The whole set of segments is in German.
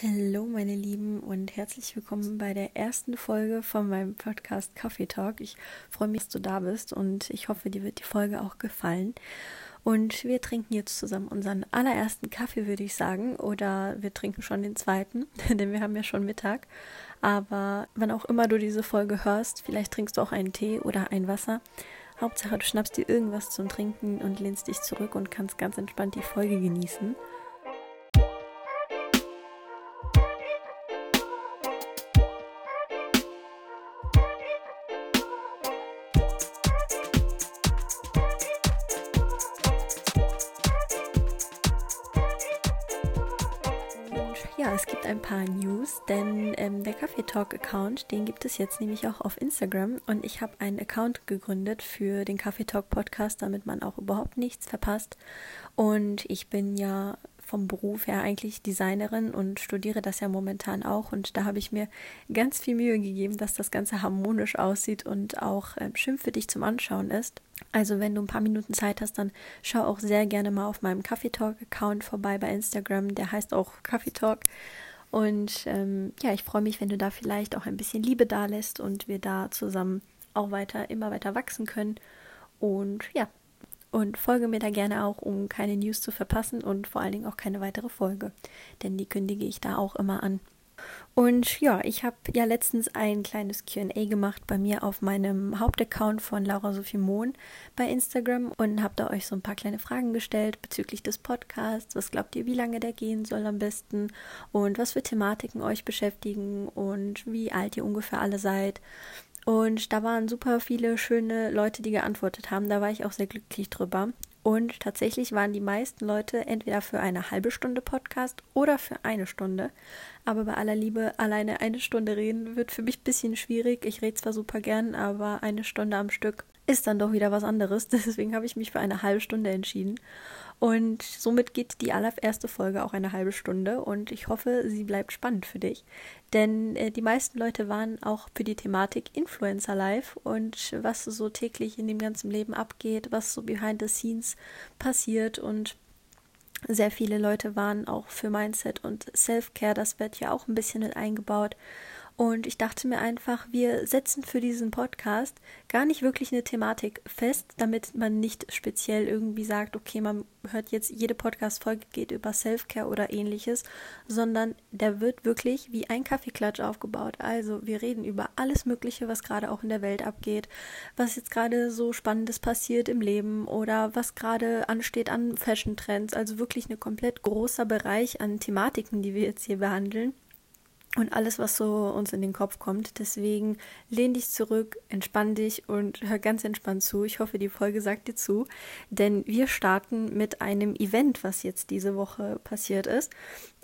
Hallo meine Lieben und herzlich willkommen bei der ersten Folge von meinem Podcast Coffee Talk. Ich freue mich, dass du da bist und ich hoffe, dir wird die Folge auch gefallen. Und wir trinken jetzt zusammen unseren allerersten Kaffee, würde ich sagen, oder wir trinken schon den zweiten, denn wir haben ja schon Mittag. Aber wann auch immer du diese Folge hörst, vielleicht trinkst du auch einen Tee oder ein Wasser. Hauptsache, du schnappst dir irgendwas zum Trinken und lehnst dich zurück und kannst ganz entspannt die Folge genießen. Es gibt ein paar News, denn ähm, der Kaffee Talk Account, den gibt es jetzt nämlich auch auf Instagram und ich habe einen Account gegründet für den Kaffee Talk Podcast, damit man auch überhaupt nichts verpasst. Und ich bin ja vom Beruf her eigentlich Designerin und studiere das ja momentan auch. Und da habe ich mir ganz viel Mühe gegeben, dass das Ganze harmonisch aussieht und auch äh, schön für dich zum Anschauen ist. Also wenn du ein paar Minuten Zeit hast, dann schau auch sehr gerne mal auf meinem Kaffee Talk Account vorbei bei Instagram. Der heißt auch Kaffee Talk. Und ähm, ja, ich freue mich, wenn du da vielleicht auch ein bisschen Liebe da lässt und wir da zusammen auch weiter, immer weiter wachsen können. Und ja, und folge mir da gerne auch, um keine News zu verpassen und vor allen Dingen auch keine weitere Folge. Denn die kündige ich da auch immer an. Und ja, ich habe ja letztens ein kleines QA gemacht bei mir auf meinem Hauptaccount von Laura Sophie Mohn bei Instagram und habe da euch so ein paar kleine Fragen gestellt bezüglich des Podcasts. Was glaubt ihr, wie lange der gehen soll am besten und was für Thematiken euch beschäftigen und wie alt ihr ungefähr alle seid. Und da waren super viele schöne Leute, die geantwortet haben. Da war ich auch sehr glücklich drüber. Und tatsächlich waren die meisten Leute entweder für eine halbe Stunde Podcast oder für eine Stunde. Aber bei aller Liebe, alleine eine Stunde reden wird für mich ein bisschen schwierig. Ich rede zwar super gern, aber eine Stunde am Stück ist dann doch wieder was anderes. Deswegen habe ich mich für eine halbe Stunde entschieden. Und somit geht die allererste Folge auch eine halbe Stunde und ich hoffe, sie bleibt spannend für dich. Denn äh, die meisten Leute waren auch für die Thematik Influencer Live und was so täglich in dem ganzen Leben abgeht, was so behind the scenes passiert und sehr viele Leute waren auch für Mindset und Self-Care, das wird ja auch ein bisschen mit eingebaut. Und ich dachte mir einfach, wir setzen für diesen Podcast gar nicht wirklich eine Thematik fest, damit man nicht speziell irgendwie sagt, okay, man hört jetzt, jede Podcast-Folge geht über Self-Care oder ähnliches, sondern der wird wirklich wie ein Kaffeeklatsch aufgebaut. Also wir reden über alles Mögliche, was gerade auch in der Welt abgeht, was jetzt gerade so Spannendes passiert im Leben oder was gerade ansteht an Fashion-Trends. Also wirklich ein komplett großer Bereich an Thematiken, die wir jetzt hier behandeln und alles, was so uns in den Kopf kommt. Deswegen lehn dich zurück, entspann dich und hör ganz entspannt zu. Ich hoffe, die Folge sagt dir zu, denn wir starten mit einem Event, was jetzt diese Woche passiert ist.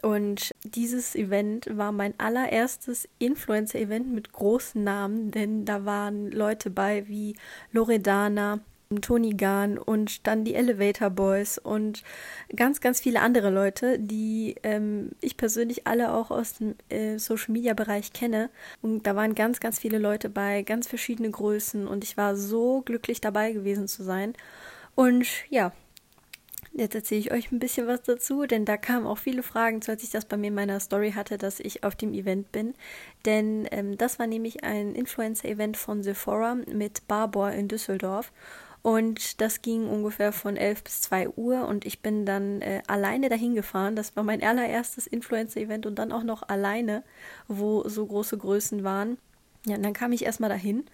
Und dieses Event war mein allererstes Influencer-Event mit großen Namen, denn da waren Leute bei wie Loredana, Tony Gahn und dann die Elevator Boys und ganz, ganz viele andere Leute, die ähm, ich persönlich alle auch aus dem äh, Social Media Bereich kenne. Und da waren ganz, ganz viele Leute bei, ganz verschiedene Größen und ich war so glücklich dabei gewesen zu sein. Und ja, Jetzt erzähle ich euch ein bisschen was dazu, denn da kamen auch viele Fragen zu, als ich das bei mir in meiner Story hatte, dass ich auf dem Event bin. Denn ähm, das war nämlich ein Influencer-Event von Sephora mit Barbour in Düsseldorf. Und das ging ungefähr von 11 bis 2 Uhr und ich bin dann äh, alleine dahin gefahren. Das war mein allererstes Influencer-Event und dann auch noch alleine, wo so große Größen waren. Ja, und dann kam ich erstmal dahin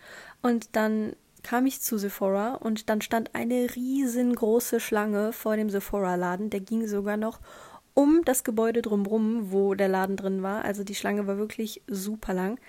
und dann kam ich zu Sephora und dann stand eine riesengroße Schlange vor dem Sephora-Laden. Der ging sogar noch um das Gebäude drumherum, wo der Laden drin war. Also die Schlange war wirklich super lang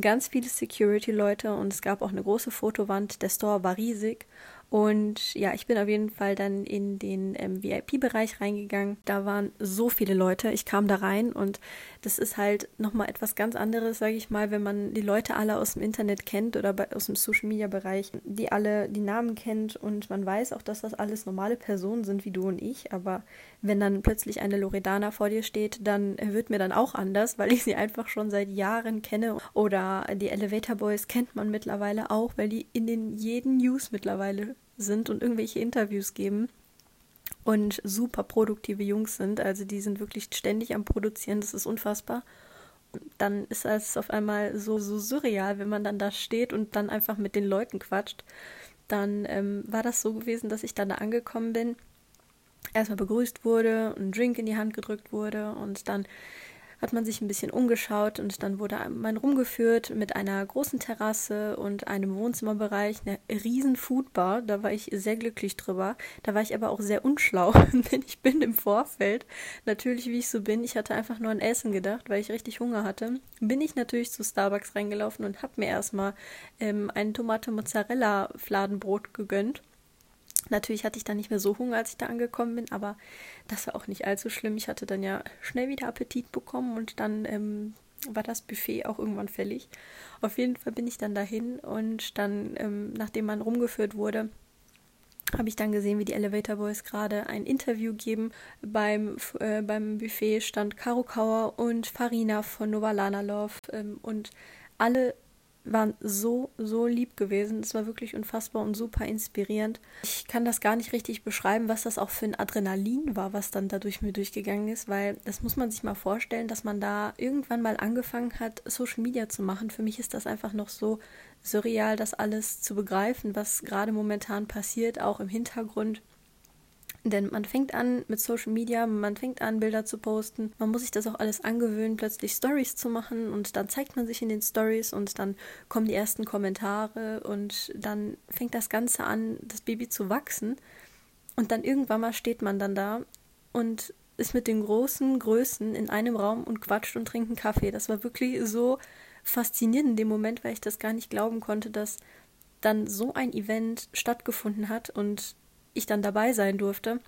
ganz viele Security-Leute und es gab auch eine große Fotowand. Der Store war riesig und ja, ich bin auf jeden Fall dann in den ähm, VIP-Bereich reingegangen. Da waren so viele Leute. Ich kam da rein und das ist halt nochmal etwas ganz anderes, sage ich mal, wenn man die Leute alle aus dem Internet kennt oder bei, aus dem Social-Media-Bereich, die alle die Namen kennt und man weiß auch, dass das alles normale Personen sind wie du und ich. Aber wenn dann plötzlich eine Loredana vor dir steht, dann wird mir dann auch anders, weil ich sie einfach schon seit Jahren kenne. Oder die Elevator Boys kennt man mittlerweile auch, weil die in den jeden News mittlerweile sind und irgendwelche Interviews geben. und super produktive Jungs sind. Also die sind wirklich ständig am Produzieren, das ist unfassbar. Dann ist es auf einmal so, so surreal, wenn man dann da steht und dann einfach mit den Leuten quatscht. Dann ähm, war das so gewesen, dass ich dann da angekommen bin, erstmal begrüßt wurde, ein Drink in die Hand gedrückt wurde und dann hat man sich ein bisschen umgeschaut und dann wurde man rumgeführt mit einer großen Terrasse und einem Wohnzimmerbereich, eine riesen Foodbar. Da war ich sehr glücklich drüber. Da war ich aber auch sehr unschlau, denn ich bin im Vorfeld, natürlich wie ich so bin, ich hatte einfach nur an Essen gedacht, weil ich richtig Hunger hatte. Bin ich natürlich zu Starbucks reingelaufen und habe mir erstmal ähm, ein Tomate-Mozzarella-Fladenbrot gegönnt Natürlich hatte ich dann nicht mehr so Hunger, als ich da angekommen bin, aber das war auch nicht allzu schlimm. Ich hatte dann ja schnell wieder Appetit bekommen und dann ähm, war das Buffet auch irgendwann fällig. Auf jeden Fall bin ich dann dahin und dann, ähm, nachdem man rumgeführt wurde, habe ich dann gesehen, wie die Elevator Boys gerade ein Interview geben. Beim, äh, beim Buffet stand Karo Kauer und Farina von Novalana Love ähm, und alle waren so, so lieb gewesen. Es war wirklich unfassbar und super inspirierend. Ich kann das gar nicht richtig beschreiben, was das auch für ein Adrenalin war, was dann dadurch mir durchgegangen ist, weil das muss man sich mal vorstellen, dass man da irgendwann mal angefangen hat, Social Media zu machen. Für mich ist das einfach noch so surreal, das alles zu begreifen, was gerade momentan passiert, auch im Hintergrund. Denn man fängt an mit Social Media, man fängt an, Bilder zu posten. Man muss sich das auch alles angewöhnen, plötzlich Stories zu machen und dann zeigt man sich in den Stories und dann kommen die ersten Kommentare und dann fängt das Ganze an, das Baby zu wachsen. Und dann irgendwann mal steht man dann da und ist mit den großen Größen in einem Raum und quatscht und trinkt einen Kaffee. Das war wirklich so faszinierend in dem Moment, weil ich das gar nicht glauben konnte, dass dann so ein Event stattgefunden hat und ich dann dabei sein durfte.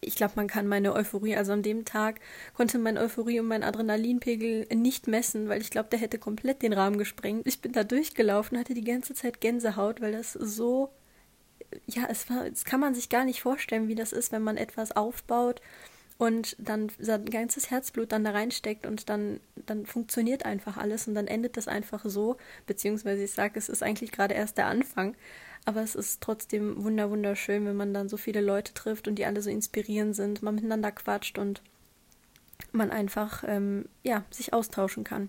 Ich glaube, man kann meine Euphorie, also an dem Tag konnte meine Euphorie und mein Adrenalinpegel nicht messen, weil ich glaube, der hätte komplett den Rahmen gesprengt. Ich bin da durchgelaufen, hatte die ganze Zeit Gänsehaut, weil das so, ja, es war, es kann man sich gar nicht vorstellen, wie das ist, wenn man etwas aufbaut und dann sein ganzes Herzblut dann da reinsteckt und dann, dann funktioniert einfach alles und dann endet das einfach so, beziehungsweise ich sage, es ist eigentlich gerade erst der Anfang, aber es ist trotzdem wunder wunderschön, wenn man dann so viele Leute trifft und die alle so inspirierend sind, man miteinander quatscht und man einfach ähm, ja sich austauschen kann.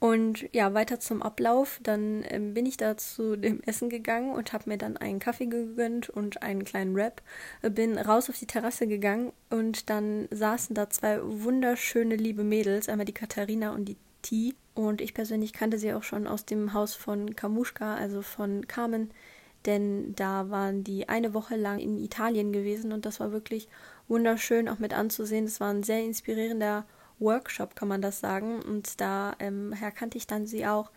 Und ja, weiter zum Ablauf. Dann ähm, bin ich da zu dem Essen gegangen und habe mir dann einen Kaffee gegönnt und einen kleinen Wrap. Bin raus auf die Terrasse gegangen und dann saßen da zwei wunderschöne liebe Mädels, einmal die Katharina und die T. Und ich persönlich kannte sie auch schon aus dem Haus von Kamuschka, also von Carmen denn da waren die eine Woche lang in Italien gewesen und das war wirklich wunderschön auch mit anzusehen. Das war ein sehr inspirierender Workshop, kann man das sagen. Und da ähm, kannte ich dann sie auch.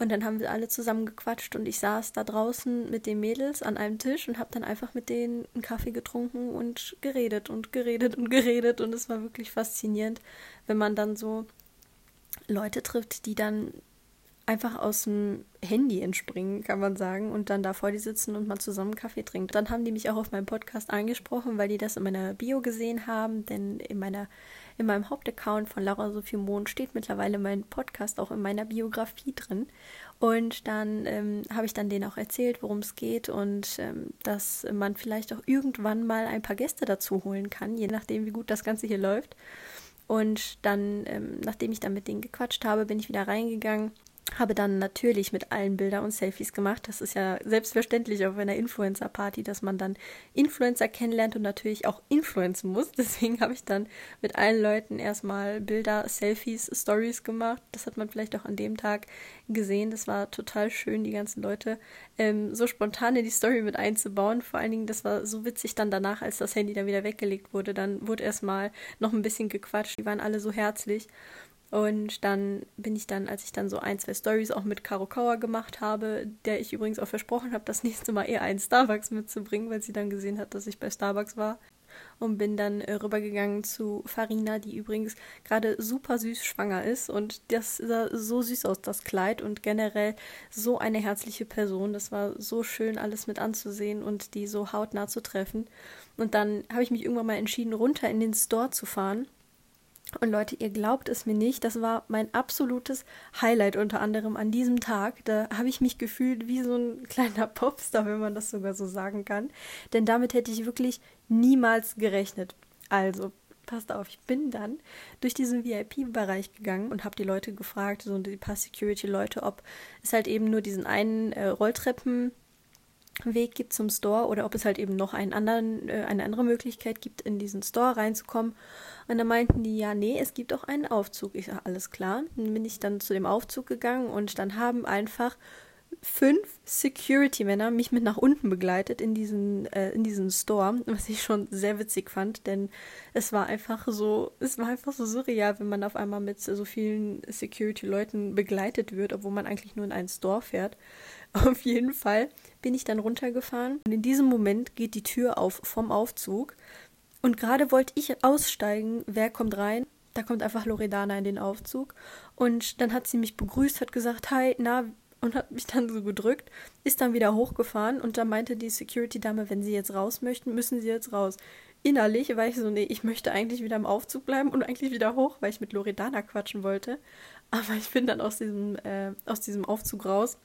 Und dann haben wir alle zusammen gequatscht und ich saß da draußen mit den Mädels an einem Tisch und habe dann einfach mit denen einen Kaffee getrunken und geredet und geredet und geredet. Und es war wirklich faszinierend, wenn man dann so Leute trifft, die dann einfach aus dem Handy entspringen, kann man sagen, und dann da vor die sitzen und mal zusammen Kaffee trinken. Dann haben die mich auch auf meinem Podcast angesprochen, weil die das in meiner Bio gesehen haben, denn in meiner in meinem Hauptaccount von Laura Sophie Mohn steht mittlerweile mein Podcast auch in meiner Biografie drin. Und dann ähm, habe ich dann denen auch erzählt, worum es geht und ähm, dass man vielleicht auch irgendwann mal ein paar Gäste dazu holen kann, je nachdem, wie gut das Ganze hier läuft. Und dann, ähm, nachdem ich dann mit denen gequatscht habe, bin ich wieder reingegangen habe dann natürlich mit allen Bilder und Selfies gemacht. Das ist ja selbstverständlich auf einer Influencer-Party, dass man dann Influencer kennenlernt und natürlich auch influenzen muss. Deswegen habe ich dann mit allen Leuten erstmal Bilder, Selfies, Stories gemacht. Das hat man vielleicht auch an dem Tag gesehen. Das war total schön, die ganzen Leute ähm, so spontan in die Story mit einzubauen. Vor allen Dingen, das war so witzig dann danach, als das Handy dann wieder weggelegt wurde. Dann wurde erstmal noch ein bisschen gequatscht. Die waren alle so herzlich. Und dann bin ich dann, als ich dann so ein, zwei Stories auch mit Caro Kauer gemacht habe, der ich übrigens auch versprochen habe, das nächste Mal eher einen Starbucks mitzubringen, weil sie dann gesehen hat, dass ich bei Starbucks war. Und bin dann äh, rübergegangen zu Farina, die übrigens gerade super süß schwanger ist. Und das sah so süß aus, das Kleid. Und generell so eine herzliche Person. Das war so schön, alles mit anzusehen und die so hautnah zu treffen. Und dann habe ich mich irgendwann mal entschieden, runter in den Store zu fahren und Leute, ihr glaubt es mir nicht, das war mein absolutes Highlight unter anderem an diesem Tag. Da habe ich mich gefühlt wie so ein kleiner Popstar, wenn man das sogar so sagen kann. Denn damit hätte ich wirklich niemals gerechnet. Also, passt auf, ich bin dann durch diesen VIP-Bereich gegangen und habe die Leute gefragt, so die paar Security-Leute, ob es halt eben nur diesen einen äh, Rolltreppenweg gibt zum Store oder ob es halt eben noch einen anderen, äh, eine andere Möglichkeit gibt, in diesen Store reinzukommen. Und dann meinten die, ja, nee, es gibt auch einen Aufzug. Ich sage, alles klar. Dann bin ich dann zu dem Aufzug gegangen und dann haben einfach fünf Security-Männer mich mit nach unten begleitet in diesen, äh, in diesen Store, was ich schon sehr witzig fand, denn es war einfach so, es war einfach so surreal, wenn man auf einmal mit so vielen Security-Leuten begleitet wird, obwohl man eigentlich nur in einen Store fährt. Auf jeden Fall bin ich dann runtergefahren und in diesem Moment geht die Tür auf vom Aufzug und gerade wollte ich aussteigen, wer kommt rein? Da kommt einfach Loredana in den Aufzug und dann hat sie mich begrüßt, hat gesagt, hi, na, und hat mich dann so gedrückt, ist dann wieder hochgefahren und dann meinte die Security-Dame, wenn Sie jetzt raus möchten, müssen Sie jetzt raus. Innerlich war ich so, nee, ich möchte eigentlich wieder im Aufzug bleiben und eigentlich wieder hoch, weil ich mit Loredana quatschen wollte. Aber ich bin dann aus diesem, äh, aus diesem Aufzug raus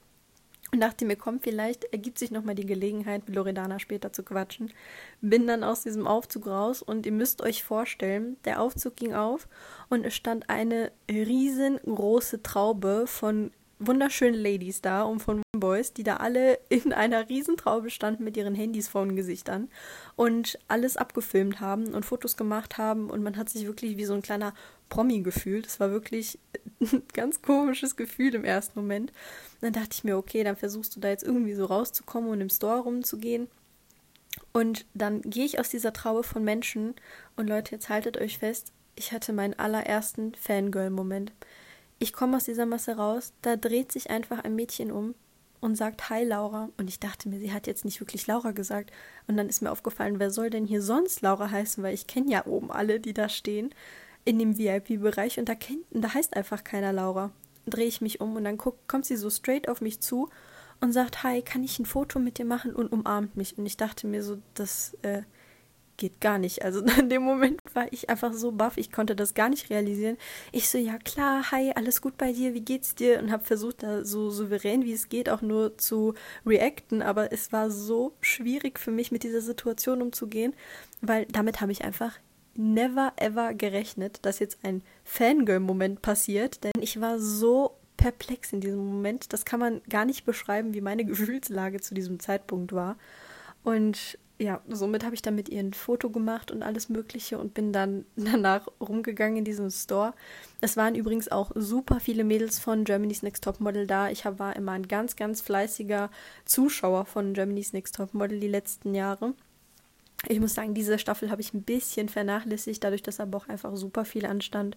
und dachte mir, komm, vielleicht ergibt sich nochmal die Gelegenheit, mit Loredana später zu quatschen. Bin dann aus diesem Aufzug raus und ihr müsst euch vorstellen, der Aufzug ging auf und es stand eine riesengroße Traube von wunderschöne Ladies da und von Boys, die da alle in einer Riesentraube standen mit ihren Handys vor den Gesichtern und alles abgefilmt haben und Fotos gemacht haben und man hat sich wirklich wie so ein kleiner Promi gefühlt. Es war wirklich ein ganz komisches Gefühl im ersten Moment. dann dachte ich mir, okay, dann versuchst du da jetzt irgendwie so rauszukommen und im Store rumzugehen. Und dann gehe ich aus dieser Traube von Menschen und Leute, jetzt haltet euch fest, ich hatte meinen allerersten Fangirl-Moment. Ich komme aus dieser Masse raus, da dreht sich einfach ein Mädchen um und sagt Hi Laura. Und ich dachte mir, sie hat jetzt nicht wirklich Laura gesagt. Und dann ist mir aufgefallen, wer soll denn hier sonst Laura heißen, weil ich kenne ja oben alle, die da stehen in dem VIP-Bereich und da, kennt, da heißt einfach keiner Laura. Drehe ich mich um und dann guck, kommt sie so straight auf mich zu und sagt, hi, kann ich ein Foto mit dir machen und umarmt mich. Und ich dachte mir so, das äh, geht gar nicht. Also in dem Moment war ich einfach so baff, ich konnte das gar nicht realisieren. Ich so, ja klar, hi, alles gut bei dir, wie geht's dir? Und habe versucht, da so souverän wie es geht auch nur zu reacten, aber es war so schwierig für mich, mit dieser Situation umzugehen, weil damit habe ich einfach never ever gerechnet, dass jetzt ein Fangirl-Moment passiert, denn ich war so perplex in diesem Moment. Das kann man gar nicht beschreiben, wie meine Gefühlslage zu diesem Zeitpunkt war. Und ja, somit habe ich dann mit ihr ein Foto gemacht und alles Mögliche und bin dann danach rumgegangen in diesem Store. Es waren übrigens auch super viele Mädels von Germany's Next Top Model da. Ich war immer ein ganz, ganz fleißiger Zuschauer von Germany's Next Top Model die letzten Jahre. Ich muss sagen, diese Staffel habe ich ein bisschen vernachlässigt, dadurch, dass aber auch einfach super viel anstand.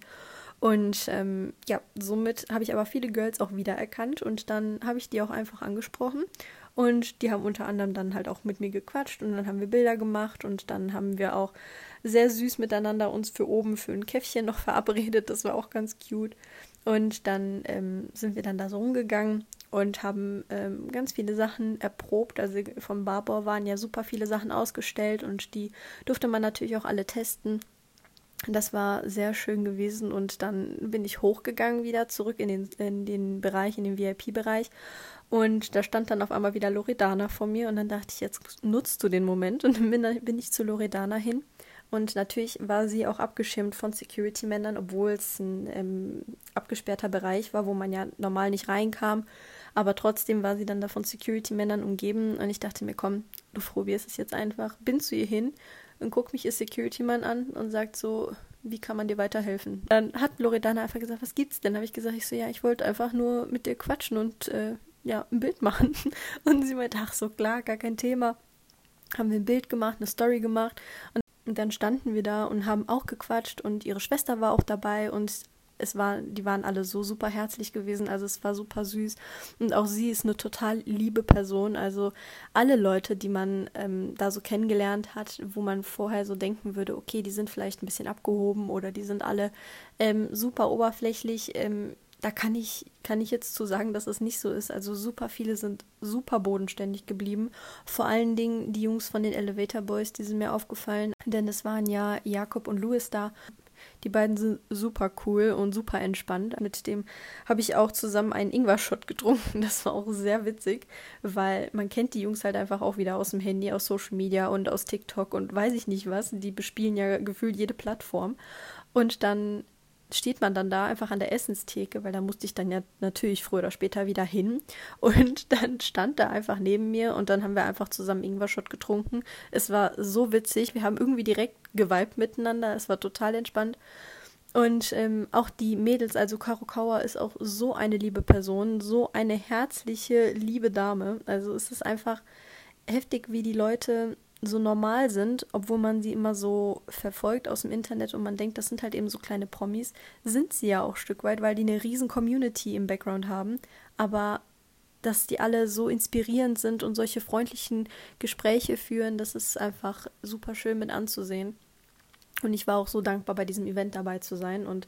Und ähm, ja, somit habe ich aber viele Girls auch wiedererkannt und dann habe ich die auch einfach angesprochen und die haben unter anderem dann halt auch mit mir gequatscht und dann haben wir Bilder gemacht und dann haben wir auch sehr süß miteinander uns für oben für ein Käffchen noch verabredet. Das war auch ganz cute. Und dann ähm, sind wir dann da so rumgegangen und haben ähm, ganz viele Sachen erprobt. Also vom Barbour waren ja super viele Sachen ausgestellt und die durfte man natürlich auch alle testen. Das war sehr schön gewesen und dann bin ich hochgegangen wieder zurück in den, in den Bereich, in den VIP-Bereich und da stand dann auf einmal wieder Loredana vor mir und dann dachte ich, jetzt nutzt du den Moment und dann bin, ich zu Loredana hin. Und natürlich war sie auch abgeschirmt von Security-Männern, obwohl es ein ähm, abgesperrter Bereich war, wo man ja normal nicht reinkam. Aber trotzdem war sie dann da von Security-Männern umgeben und ich dachte mir, komm, du probierst es jetzt einfach. Bin zu ihr hin und guck mich ihr Security-Mann an und sagt so, wie kann man dir weiterhelfen? Dann hat Loredana einfach gesagt, was gibt's denn? Habe ich gesagt, ich so, ja, ich wollte einfach nur mit dir quatschen und äh, ja, ein Bild machen. Und sie meinte, ach so klar, gar kein Thema. Haben wir ein Bild gemacht, eine Story gemacht und, dann standen wir da und haben auch gequatscht und ihre Schwester war auch dabei und es war, die waren alle so super herzlich gewesen, also es war super süß. Und auch sie ist eine total liebe Person. Also alle Leute, die man ähm, da so kennengelernt hat, wo man vorher so denken würde, okay, die sind vielleicht ein bisschen abgehoben oder die sind alle ähm, super oberflächlich. Ähm, da kann ich, kann ich jetzt zu sagen, dass es nicht so ist. Also super viele sind super bodenständig geblieben. Vor allen Dingen die Jungs von den Elevator Boys, die sind mir aufgefallen, denn es waren ja Jakob und Louis da. Die beiden sind super cool und super entspannt. Mit dem habe ich auch zusammen einen Ingwer-Shot getrunken. Das war auch sehr witzig, weil man kennt die Jungs halt einfach auch wieder aus dem Handy, aus Social Media und aus TikTok und weiß ich nicht was. Die bespielen ja gefühlt jede Plattform. Und dann steht man dann da einfach an der Essenstheke, weil da musste ich dann ja natürlich früher oder später wieder hin. Und dann stand er einfach neben mir und dann haben wir einfach zusammen Ingwer-Shot getrunken. Es war so witzig. Wir haben irgendwie direkt geweibt miteinander. Es war total entspannt. Und ähm, auch die Mädels, also Karo Kauer ist auch so eine liebe Person, so eine herzliche, liebe Dame. Also es ist einfach heftig, wie die Leute so normal sind, obwohl man sie immer so verfolgt aus dem Internet und man denkt, das sind halt eben so kleine Promis, sind sie ja auch ein Stück weit, weil die eine riesen Community im Background haben. Aber dass die alle so inspirierend sind und solche freundlichen Gespräche führen, das ist einfach super schön mit anzusehen. Und ich war auch so dankbar, bei diesem Event dabei zu sein. Und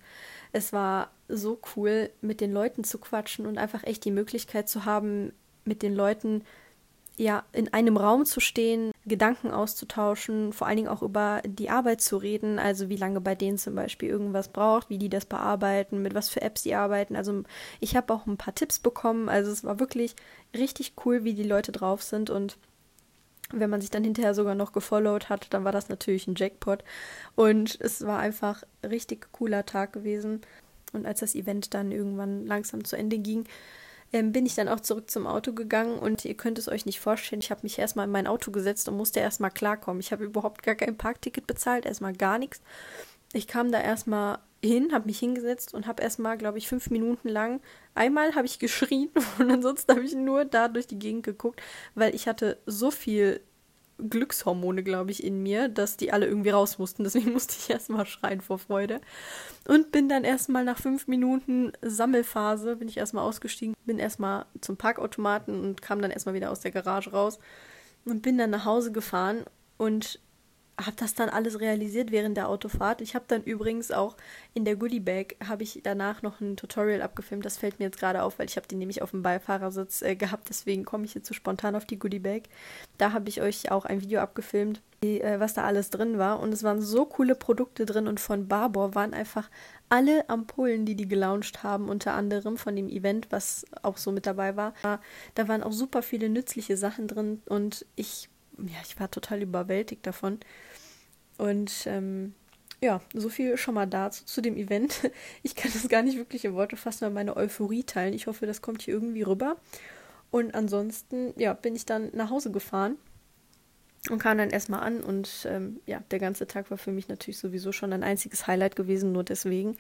es war so cool, mit den Leuten zu quatschen und einfach echt die Möglichkeit zu haben, mit den Leuten ja, in einem Raum zu stehen, Gedanken auszutauschen, vor allen Dingen auch über die Arbeit zu reden, also wie lange bei denen zum Beispiel irgendwas braucht, wie die das bearbeiten, mit was für Apps die arbeiten. Also ich habe auch ein paar Tipps bekommen. Also es war wirklich richtig cool, wie die Leute drauf sind und wenn man sich dann hinterher sogar noch gefollowt hat, dann war das natürlich ein Jackpot. Und es war einfach richtig cooler Tag gewesen. Und als das Event dann irgendwann langsam zu Ende ging, ähm, bin ich dann auch zurück zum Auto gegangen und ihr könnt es euch nicht vorstellen, ich habe mich erstmal in mein Auto gesetzt und musste erstmal klarkommen. Ich habe überhaupt gar kein Parkticket bezahlt, erstmal gar nichts. Ich kam da erstmal hin, habe mich hingesetzt und habe erstmal, glaube ich, fünf Minuten lang, einmal habe ich geschrien und ansonsten habe ich nur da durch die Gegend geguckt, weil ich hatte so viel Glückshormone, glaube ich, in mir, dass die alle irgendwie raus mussten. Deswegen musste ich erstmal schreien vor Freude. Und bin dann erstmal nach fünf Minuten Sammelphase, bin ich erstmal ausgestiegen, bin erstmal zum Parkautomaten und kam dann erstmal wieder aus der Garage raus und bin dann nach Hause gefahren und habe das dann alles realisiert während der Autofahrt. Ich habe dann übrigens auch in der Goodie Bag habe ich danach noch ein Tutorial abgefilmt. Das fällt mir jetzt gerade auf, weil ich habe die nämlich auf dem Beifahrersitz äh, gehabt. Deswegen komme ich jetzt so spontan auf die Goodie Bag. Da habe ich euch auch ein Video abgefilmt, die, äh, was da alles drin war. Und es waren so coole Produkte drin und von Barbour waren einfach alle Ampullen, die die gelauncht haben, unter anderem von dem Event, was auch so mit dabei war. Da waren auch super viele nützliche Sachen drin und ich ja, ich war total überwältigt davon. Und ähm, ja, so viel schon mal dazu, zu dem Event. Ich kann das gar nicht wirklich in Worte fassen, weil meine Euphorie teilen. Ich hoffe, das kommt hier irgendwie rüber. Und ansonsten, ja, bin ich dann nach Hause gefahren und kam dann erstmal an. Und ähm, ja, der ganze Tag war für mich natürlich sowieso schon ein einziges Highlight gewesen, nur deswegen.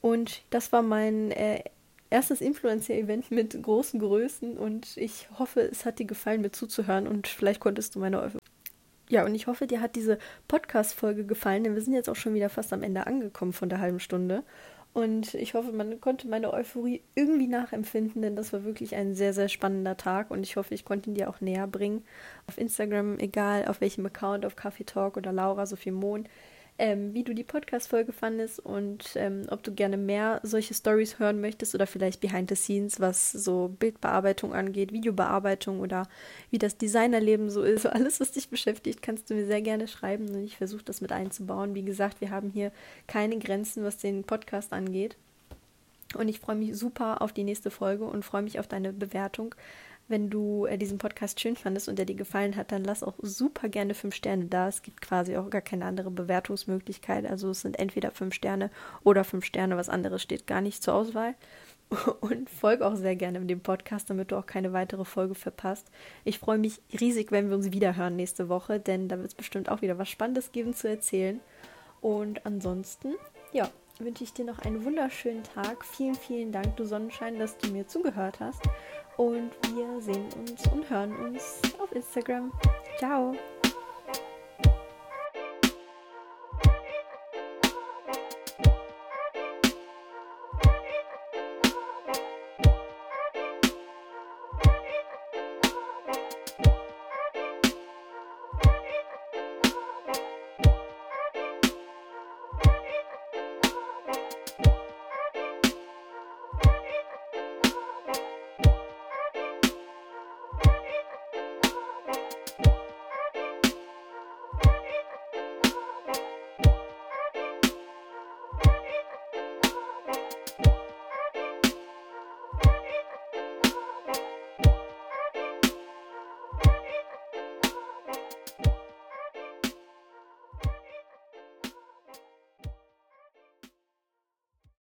Und das war mein äh, erstes Influencer-Event mit großen Größen und ich hoffe, es hat dir gefallen, mir zuzuhören und vielleicht konntest du meine Euphorie ja, und ich hoffe, dir hat diese Podcast-Folge gefallen, denn wir sind jetzt auch schon wieder fast am Ende angekommen von der halben Stunde. Und ich hoffe, man konnte meine Euphorie irgendwie nachempfinden, denn das war wirklich ein sehr, sehr spannender Tag und ich hoffe, ich konnte ihn dir auch näher bringen. Auf Instagram, egal auf welchem Account, auf Kaffee Talk oder Laura Sophie Mohn ähm, wie du die Podcast-Folge fandest und ähm, ob du gerne mehr solche Stories hören möchtest oder vielleicht Behind the Scenes, was so Bildbearbeitung angeht, Videobearbeitung oder wie das Designerleben so ist. Alles, was dich beschäftigt, kannst du mir sehr gerne schreiben und ich versuche das mit einzubauen. Wie gesagt, wir haben hier keine Grenzen, was den Podcast angeht. Und ich freue mich super auf die nächste Folge und freue mich auf deine Bewertung. Wenn du äh, diesen Podcast schön fandest und der dir gefallen hat, dann lass auch super gerne fünf Sterne da. Es gibt quasi auch gar keine andere Bewertungsmöglichkeit. Also es sind entweder fünf Sterne oder fünf Sterne. Was anderes steht gar nicht zur Auswahl. Und folge auch sehr gerne dem Podcast, damit du auch keine weitere Folge verpasst. Ich freue mich riesig, wenn wir uns wieder hören nächste Woche, denn da wird es bestimmt auch wieder was Spannendes geben zu erzählen. Und ansonsten, ja, wünsche ich dir noch einen wunderschönen Tag. Vielen, vielen Dank, du Sonnenschein, dass du mir zugehört hast. Und wir sehen uns und hören uns auf Instagram. Ciao!